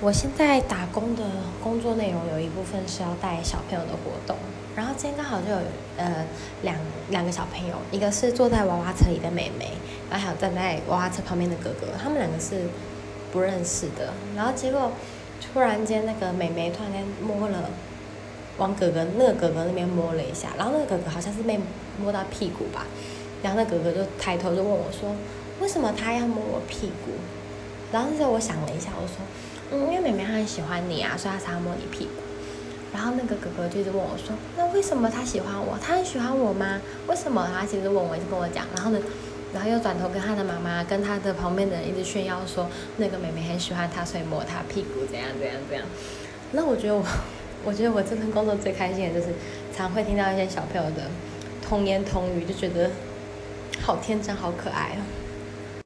我现在打工的工作内容有一部分是要带小朋友的活动，然后今天刚好就有呃两两个小朋友，一个是坐在娃娃车里的妹妹，然后还有站在娃娃车旁边的哥哥，他们两个是不认识的，然后结果突然间那个妹妹突然间摸了往哥哥那个哥哥那边摸了一下，然后那个哥哥好像是被摸到屁股吧，然后那哥哥就抬头就问我说，为什么他要摸我屁股？然后那时候我想了一下，我说。妹妹她很喜欢你啊，所以她常常摸你屁股。然后那个哥哥就一直问我说：“那为什么他喜欢我？他很喜欢我吗？为什么？”他其实问我，一直跟我讲。然后呢，然后又转头跟他的妈妈、跟他的旁边的人一直炫耀说，那个妹妹很喜欢他，所以摸他屁股，怎样怎样怎样。那我觉得我，我觉得我这份工作最开心的就是，常会听到一些小朋友的童言童语，就觉得好天真、好可爱哦。